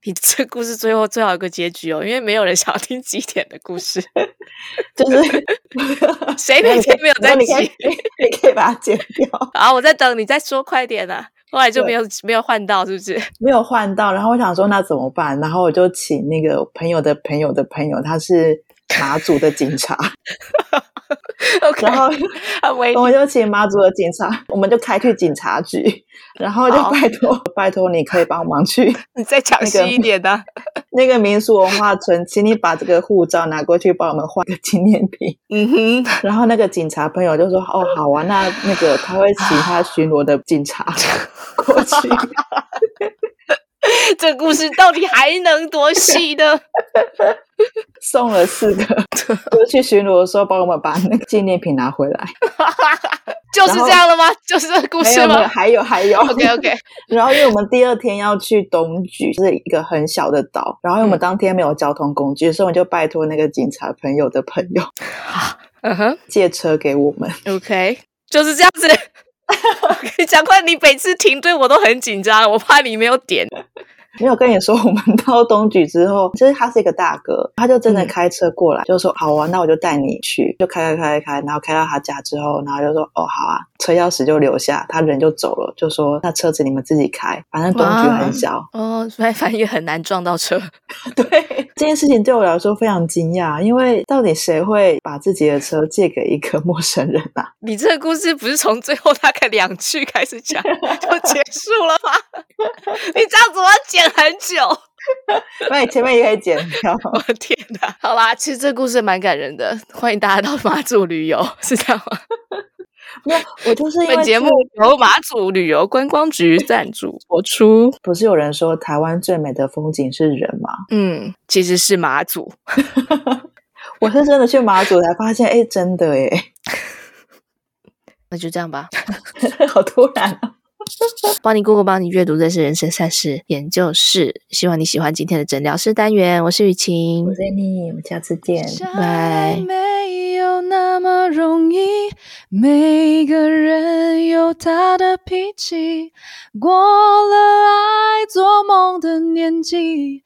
你这故事最后最好一个结局哦，因为没有人想要听几点的故事，就是谁每天没有在积，你可以把它剪掉。好，我在等你再说，快点啊！后来就没有没有换到，是不是？没有换到，然后我想说那怎么办？然后我就请那个朋友的朋友的朋友，他是马祖的警察。然后 我们就请马祖的警察，我们就开去警察局，然后就拜托好拜托，你可以帮忙去，你再详细一点的、啊那个，那个民俗文化村，请你把这个护照拿过去，帮我们换个纪念品。嗯哼，然后那个警察朋友就说：“哦，好啊，那那个他会请他巡逻的警察过去。” 这故事到底还能多细呢？送了四个，就去巡逻的时候帮我们把那个纪念品拿回来，就是这样了吗？就是这个故事吗？还有还有，OK OK。然后因为我们第二天要去东莒，是一个很小的岛，然后因为我们当天没有交通工具，所以我们就拜托那个警察朋友的朋友，嗯哼，借车给我们。OK。就是这样子。我跟你讲，快，你每次停顿我都很紧张，我怕你没有点。没有跟你说，我们到东莒之后，其实他是一个大哥，他就真的开车过来，嗯、就说好啊，那我就带你去，就开开开开，然后开到他家之后，然后就说哦好啊，车钥匙就留下，他人就走了，就说那车子你们自己开，反正东莒很小哦，所以反正也很难撞到车。对，这件事情对我来说非常惊讶，因为到底谁会把自己的车借给一个陌生人啊？你这个故事不是从最后大概两句开始讲就结束了吗？你这样子我要剪。很久，那你前面也可以剪掉。我的天哪！好啦，其实这个故事蛮感人的，欢迎大家到马祖旅游，是这样吗？没有，我就是因为本节目由马祖旅游观光局赞助播出。不是有人说台湾最美的风景是人吗？嗯，其实是马祖。我是真的去马祖才发现，哎，真的哎。那就这样吧。好突然啊！帮你 Google 帮你阅读这是人生善事研究室，希望你喜欢今天的诊疗室单元。我是雨晴，我是你，我们下次见，拜。没有那么容易，每个人有他的脾气，过了爱做梦的年纪。